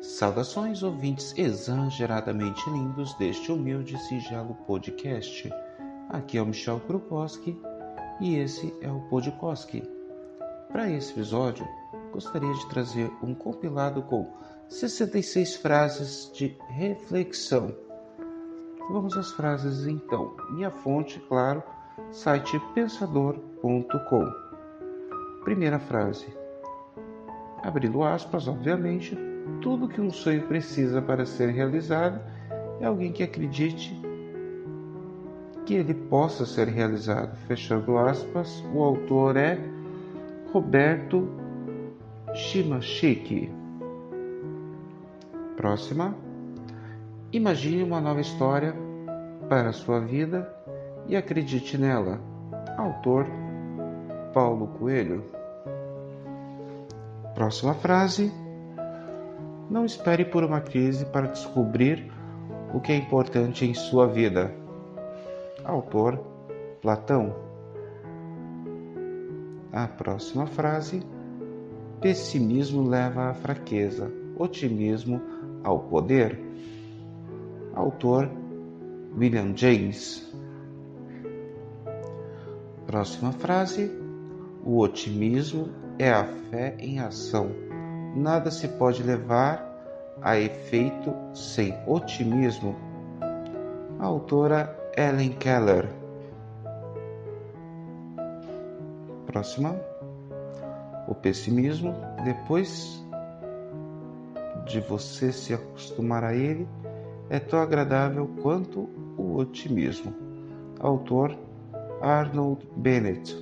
Saudações, ouvintes exageradamente lindos deste humilde singelo podcast. Aqui é o Michel Krukowski e esse é o Podkoski. Para esse episódio, gostaria de trazer um compilado com 66 frases de reflexão. Vamos às frases então. Minha fonte, claro, site pensador.com. Primeira frase. Abrindo aspas, obviamente, tudo que um sonho precisa para ser realizado é alguém que acredite que ele possa ser realizado. Fechando aspas, o autor é Roberto Shimashiki. Próxima. Imagine uma nova história para a sua vida e acredite nela. Autor Paulo Coelho. Próxima frase. Não espere por uma crise para descobrir o que é importante em sua vida. Autor Platão. A próxima frase: Pessimismo leva à fraqueza, otimismo ao poder. Autor William James. Próxima frase: O otimismo é a fé em ação nada se pode levar a efeito sem otimismo. A autora Ellen Keller. Próxima. O pessimismo, depois de você se acostumar a ele, é tão agradável quanto o otimismo. Autor Arnold Bennett.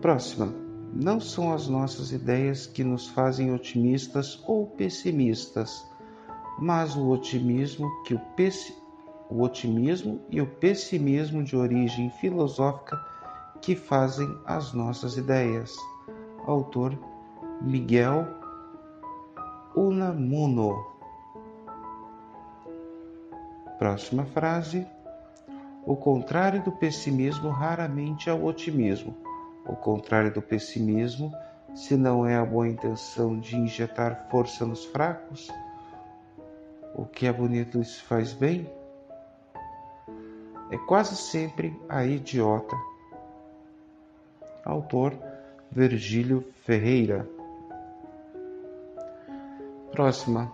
Próxima. Não são as nossas ideias que nos fazem otimistas ou pessimistas, mas o otimismo que o, o otimismo e o pessimismo de origem filosófica que fazem as nossas ideias. Autor Miguel Unamuno. Próxima frase. O contrário do pessimismo raramente é o otimismo o contrário do pessimismo, se não é a boa intenção de injetar força nos fracos, o que é bonito se faz bem, é quase sempre a idiota. Autor Virgílio Ferreira. Próxima.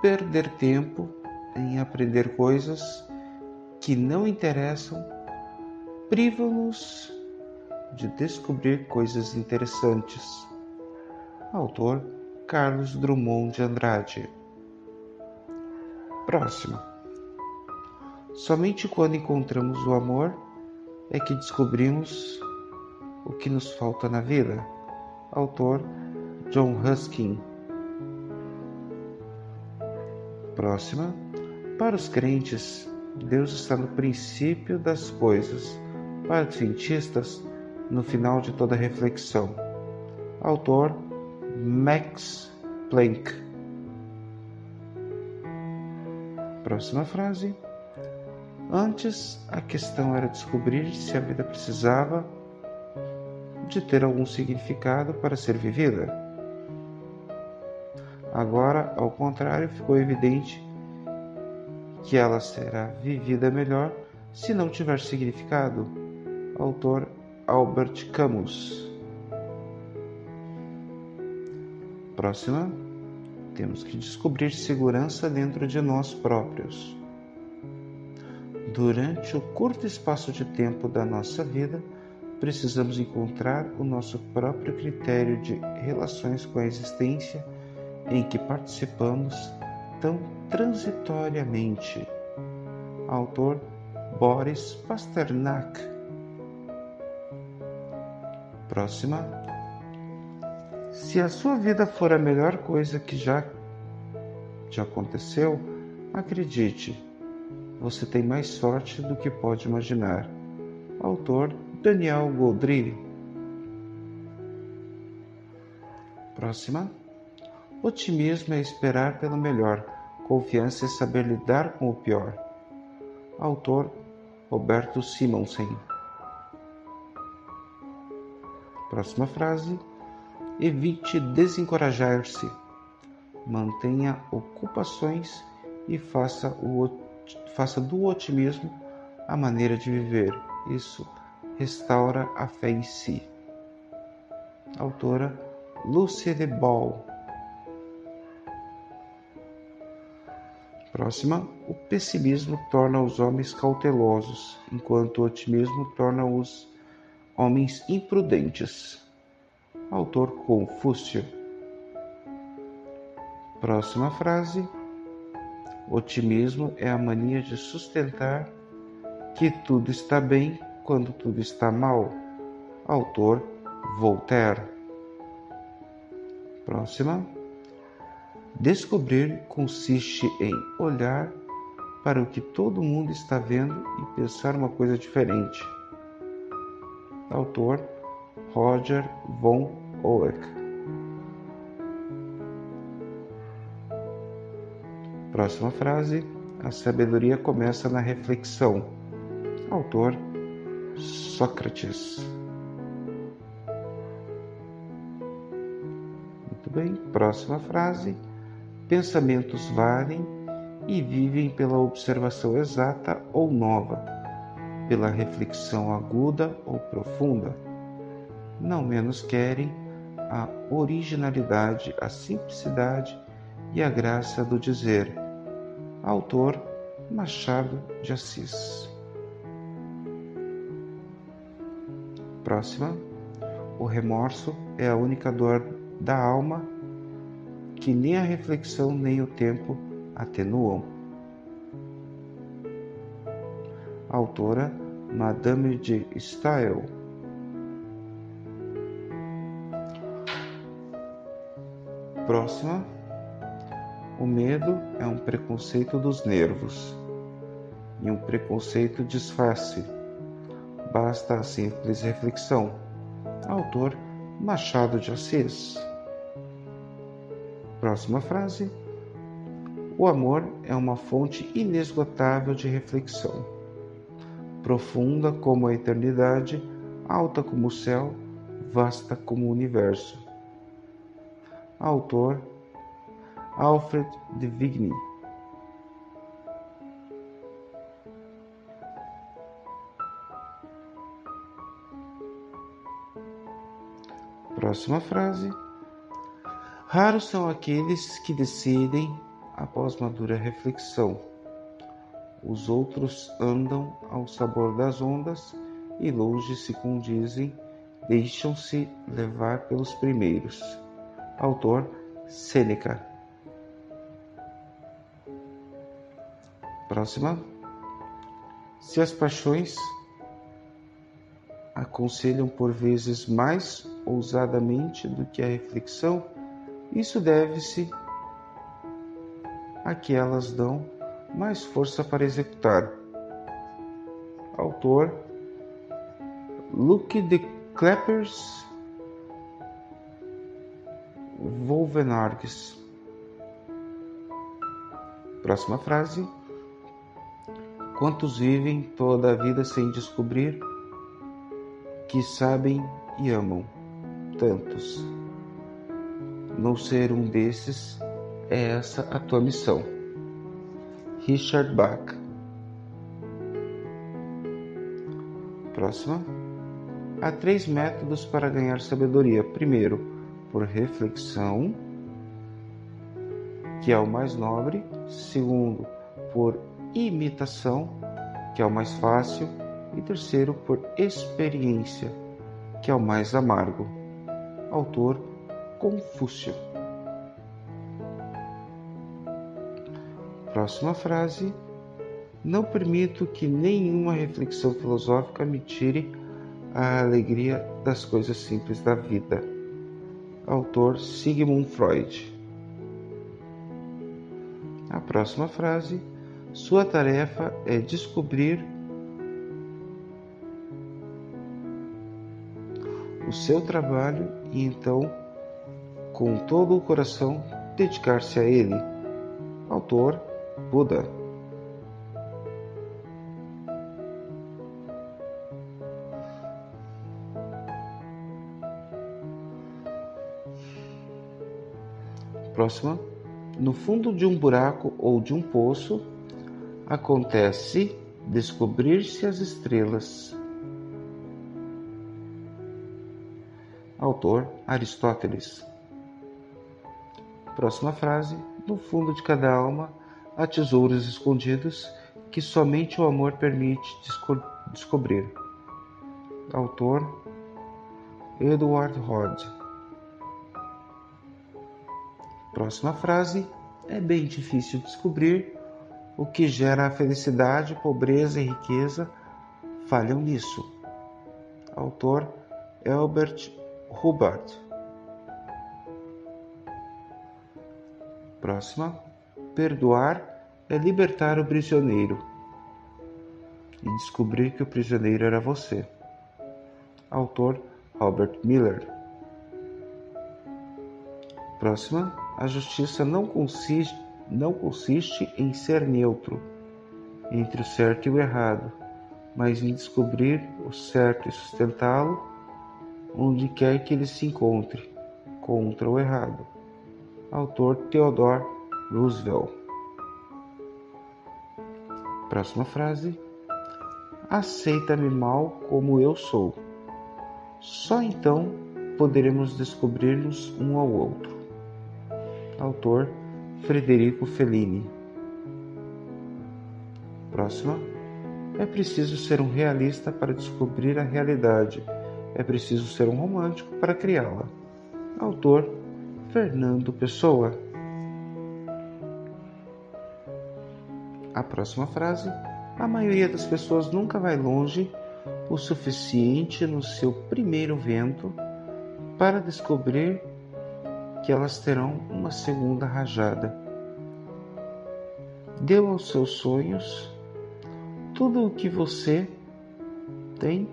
Perder tempo em aprender coisas que não interessam priva-nos de descobrir coisas interessantes. Autor Carlos Drummond de Andrade. Próximo. Somente quando encontramos o amor é que descobrimos o que nos falta na vida. Autor John Ruskin. Próxima. Para os crentes, Deus está no princípio das coisas. Para os cientistas, no final de toda reflexão. Autor Max Planck. Próxima frase. Antes, a questão era descobrir se a vida precisava de ter algum significado para ser vivida. Agora, ao contrário, ficou evidente que ela será vivida melhor se não tiver significado. Autor Albert Camus. Próxima, temos que descobrir segurança dentro de nós próprios. Durante o curto espaço de tempo da nossa vida, precisamos encontrar o nosso próprio critério de relações com a existência em que participamos tão transitoriamente. Autor Boris Pasternak Próxima. Se a sua vida for a melhor coisa que já te aconteceu, acredite, você tem mais sorte do que pode imaginar. Autor Daniel Goldry. Próxima. Otimismo é esperar pelo melhor, confiança é saber lidar com o pior. Autor Roberto Simonsen. Próxima frase. Evite desencorajar-se. mantenha ocupações e faça, o, faça do otimismo a maneira de viver. Isso restaura a fé em si. Autora Lucy de Ball. Próxima, o pessimismo torna os homens cautelosos, enquanto o otimismo torna os homens imprudentes. Autor Confúcio. Próxima frase. Otimismo é a mania de sustentar que tudo está bem quando tudo está mal. Autor Voltaire. Próxima. Descobrir consiste em olhar para o que todo mundo está vendo e pensar uma coisa diferente. Autor Roger von Oeck. Próxima frase: A sabedoria começa na reflexão. Autor Sócrates. Muito bem, próxima frase. Pensamentos valem e vivem pela observação exata ou nova, pela reflexão aguda ou profunda. Não menos querem a originalidade, a simplicidade e a graça do dizer. Autor Machado de Assis. Próxima. O remorso é a única dor da alma que nem a reflexão nem o tempo atenuam. Autora Madame de Stael. Próxima. O medo é um preconceito dos nervos e um preconceito disfarce. Basta a simples reflexão. Autor Machado de Assis. Próxima frase. O amor é uma fonte inesgotável de reflexão, profunda como a eternidade, alta como o céu, vasta como o universo. Autor Alfred de Vigny. Próxima frase. Raros são aqueles que decidem após madura reflexão. Os outros andam ao sabor das ondas e longe se condizem, deixam-se levar pelos primeiros. Autor Sêneca. Próxima. Se as paixões aconselham por vezes mais ousadamente do que a reflexão, isso deve-se a que elas dão mais força para executar. Autor Luke de Kleppers Wolvenargues. Próxima frase. Quantos vivem toda a vida sem descobrir que sabem e amam? Tantos. Não ser um desses é essa a tua missão. Richard Bach. Próxima. Há três métodos para ganhar sabedoria. Primeiro, por reflexão, que é o mais nobre. Segundo, por imitação, que é o mais fácil, e terceiro, por experiência, que é o mais amargo. Autor Confúcio. Próxima frase. Não permito que nenhuma reflexão filosófica me tire a alegria das coisas simples da vida. Autor Sigmund Freud. A próxima frase sua tarefa é descobrir o seu trabalho e então, com todo o coração, dedicar-se a ele. Autor Buda. Próxima. No fundo de um buraco ou de um poço, acontece descobrir-se as estrelas. Autor Aristóteles. Próxima frase: No fundo de cada alma há tesouros escondidos que somente o amor permite desco descobrir. Autor Edward Rod. Próxima frase: É bem difícil descobrir o que gera a felicidade, pobreza e riqueza falham nisso. Autor Albert Hubbard. Próxima: Perdoar é libertar o prisioneiro e descobrir que o prisioneiro era você. Autor Robert Miller. Próxima: A justiça não consiste, não consiste em ser neutro entre o certo e o errado, mas em descobrir o certo e sustentá-lo onde quer que ele se encontre, contra o errado. Autor Theodore Roosevelt. Próxima frase. Aceita-me mal como eu sou. Só então poderemos descobrir-nos um ao outro. Autor Frederico Fellini. Próxima. É preciso ser um realista para descobrir a realidade. É preciso ser um romântico para criá-la. Autor Fernando Pessoa. A próxima frase: A maioria das pessoas nunca vai longe o suficiente no seu primeiro vento para descobrir que elas terão uma segunda rajada. Deu aos seus sonhos tudo o que você tem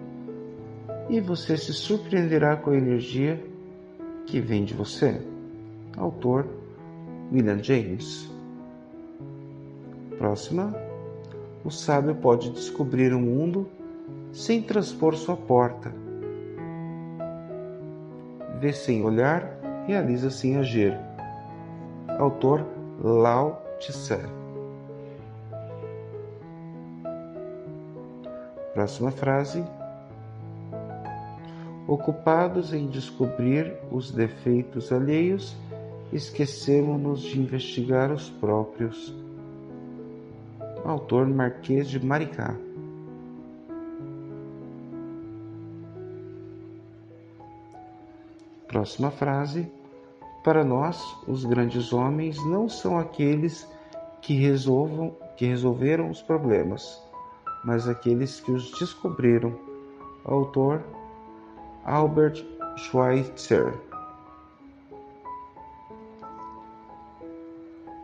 e você se surpreenderá com a energia que vem de você. Autor William James. Próxima. O sábio pode descobrir o mundo sem transpor sua porta. Vê sem olhar, realiza sem agir. Autor Lao Tse. Próxima frase. Ocupados em descobrir os defeitos alheios, esquecemos-nos de investigar os próprios. Autor Marquês de Maricá. Próxima frase. Para nós, os grandes homens não são aqueles que resolvam, que resolveram os problemas, mas aqueles que os descobriram. Autor Albert Schweitzer.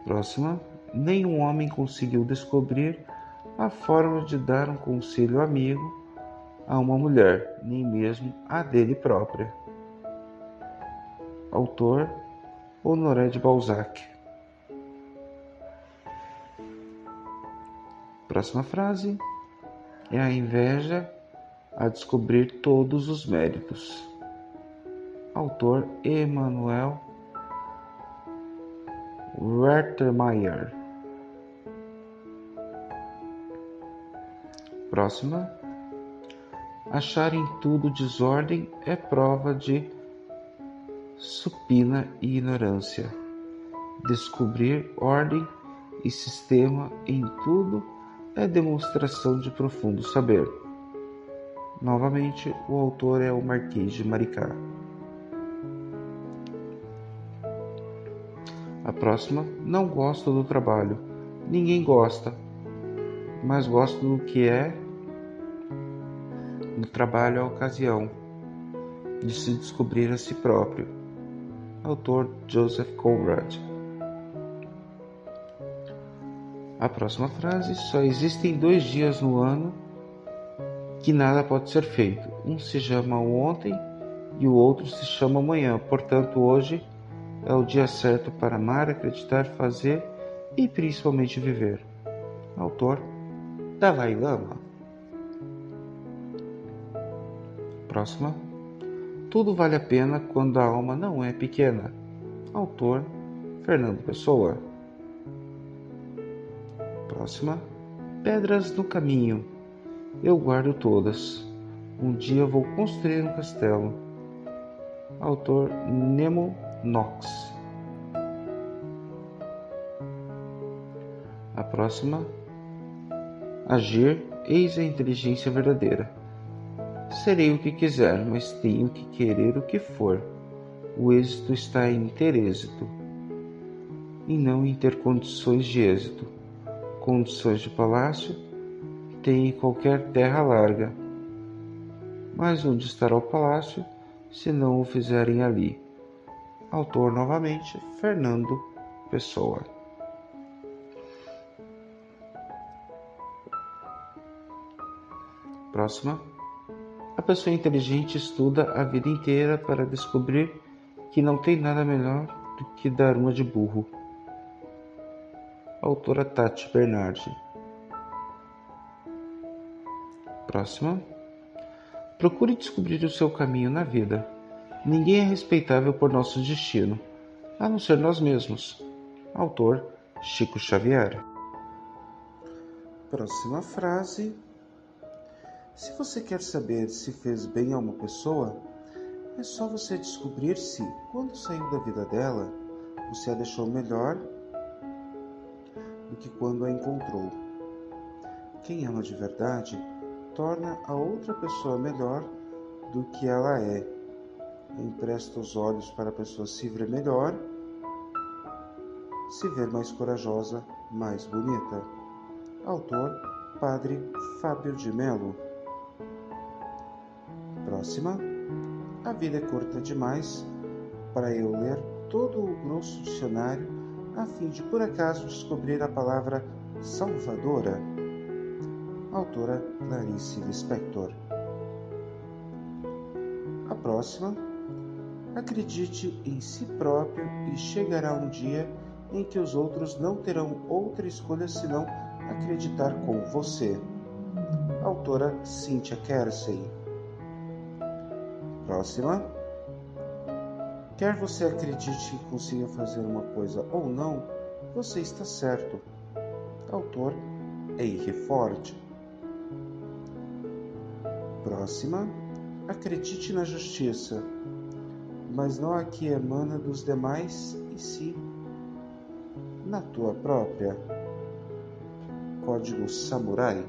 Próxima. Nenhum homem conseguiu descobrir a forma de dar um conselho amigo a uma mulher, nem mesmo a dele própria. Autor Honoré de Balzac. Próxima frase é a inveja a descobrir todos os méritos. Autor Emmanuel Wertermeier. Próxima. Achar em tudo desordem é prova de supina e ignorância. Descobrir ordem e sistema em tudo é demonstração de profundo saber. Novamente, o autor é o Marquês de Maricá. A próxima, não gosto do trabalho. Ninguém gosta, mas gosto do que é no trabalho a ocasião de se descobrir a si próprio. Autor Joseph Conrad. A próxima frase: só existem dois dias no ano que nada pode ser feito. Um se chama ontem e o outro se chama amanhã. Portanto, hoje é o dia certo para amar, acreditar, fazer e principalmente viver. Autor Dalai Lama. Próxima. Tudo vale a pena quando a alma não é pequena. Autor Fernando Pessoa. Próxima. Pedras no caminho. Eu guardo todas. Um dia vou construir um castelo. Autor Nemo Knox. A próxima. Agir, eis a inteligência verdadeira. Serei o que quiser, mas tenho que querer o que for. O êxito está em ter êxito, e não em ter condições de êxito. Condições de palácio tem em qualquer terra larga. Mas onde estará o palácio se não o fizerem ali? Autor novamente, Fernando Pessoa. Próxima. A pessoa inteligente estuda a vida inteira para descobrir que não tem nada melhor do que dar uma de burro. Autora Tati Bernardi. Próxima. Procure descobrir o seu caminho na vida. Ninguém é respeitável por nosso destino, a não ser nós mesmos. Autor Chico Xavier. Próxima frase. Se você quer saber se fez bem a uma pessoa, é só você descobrir se, quando saiu da vida dela, você a deixou melhor do que quando a encontrou. Quem ama de verdade torna a outra pessoa melhor do que ela é. Empresta os olhos para a pessoa se ver melhor, se ver mais corajosa, mais bonita. Autor Padre Fábio de Melo. Próxima. A vida é curta demais para eu ler todo o grosso dicionário a fim de por acaso descobrir a palavra salvadora. Autora Clarice Lispector. A próxima. Acredite em si próprio e chegará um dia em que os outros não terão outra escolha senão acreditar com você. Autora Cynthia Kersey. Próxima. Quer você acredite que consiga fazer uma coisa ou não, você está certo. Autor Henry Ford. Próxima. Acredite na justiça, mas não a que emana dos demais e sim na tua própria. Código Samurai.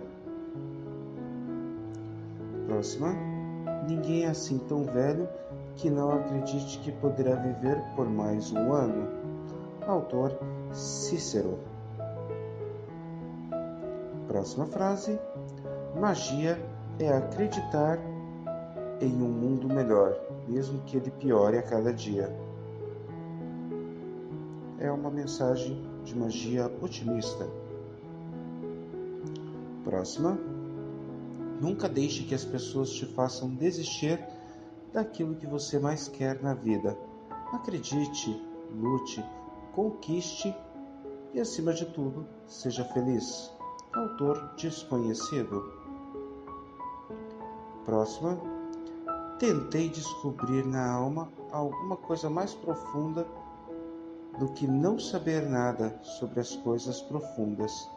Próxima. Ninguém é assim tão velho que não acredite que poderá viver por mais um ano. Autor Cícero. Próxima frase: Magia é acreditar em um mundo melhor, mesmo que ele piore a cada dia. É uma mensagem de magia otimista. Próxima. Nunca deixe que as pessoas te façam desistir daquilo que você mais quer na vida. Acredite, lute, conquiste e, acima de tudo, seja feliz. Autor desconhecido. Próxima. Tentei descobrir na alma alguma coisa mais profunda do que não saber nada sobre as coisas profundas.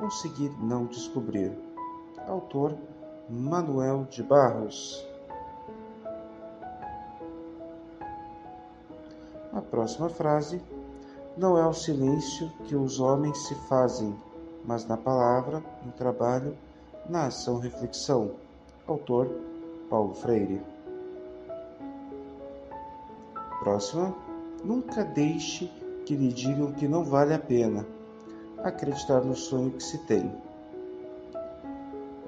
Consegui não descobrir. Autor Manuel de Barros. A próxima frase: Não é o silêncio que os homens se fazem, mas na palavra, no trabalho, na ação reflexão. Autor Paulo Freire. Próxima: Nunca deixe que lhe digam que não vale a pena acreditar no sonho que se tem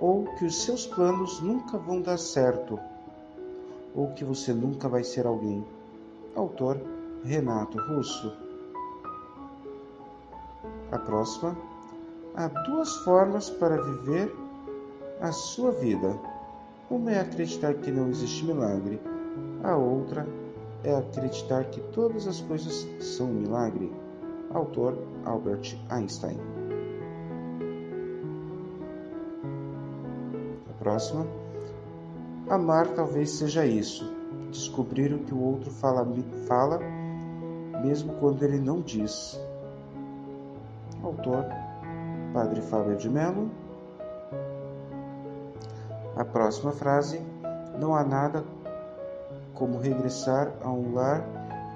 ou que os seus planos nunca vão dar certo, ou que você nunca vai ser alguém. Autor Renato Russo. A próxima. Há duas formas para viver a sua vida. Uma é acreditar que não existe milagre, a outra é acreditar que todas as coisas são um milagre. Autor Albert Einstein. Próxima. Amar talvez seja isso, descobrir o que o outro fala, fala mesmo quando ele não diz. Autor Padre Fábio de Mello. A próxima frase: Não há nada como regressar a um lar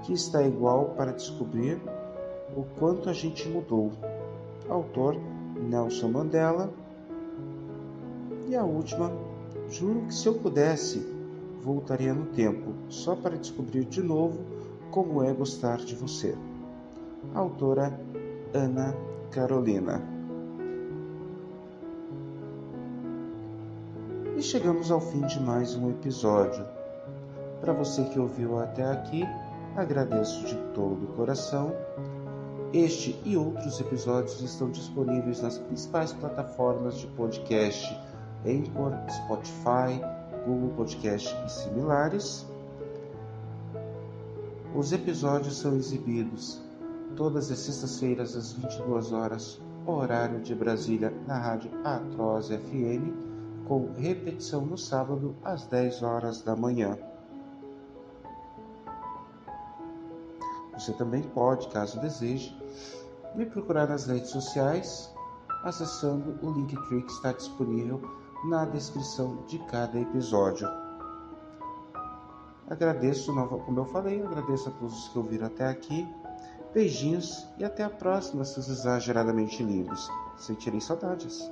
que está igual para descobrir o quanto a gente mudou. Autor Nelson Mandela. E a última: Juro que se eu pudesse, voltaria no tempo só para descobrir de novo como é gostar de você. Autora Ana Carolina. E chegamos ao fim de mais um episódio. Para você que ouviu até aqui, agradeço de todo o coração. Este e outros episódios estão disponíveis nas principais plataformas de podcast: Anchor, Spotify, Google Podcast e similares. Os episódios são exibidos todas as sextas-feiras às 22 horas, horário de Brasília, na rádio Atroz FM, com repetição no sábado às 10 horas da manhã. Você também pode, caso deseje, me procurar nas redes sociais acessando o link que está disponível na descrição de cada episódio. Agradeço, como eu falei, agradeço a todos que ouviram até aqui. Beijinhos e até a próxima, seus exageradamente lindos. Sentirei saudades.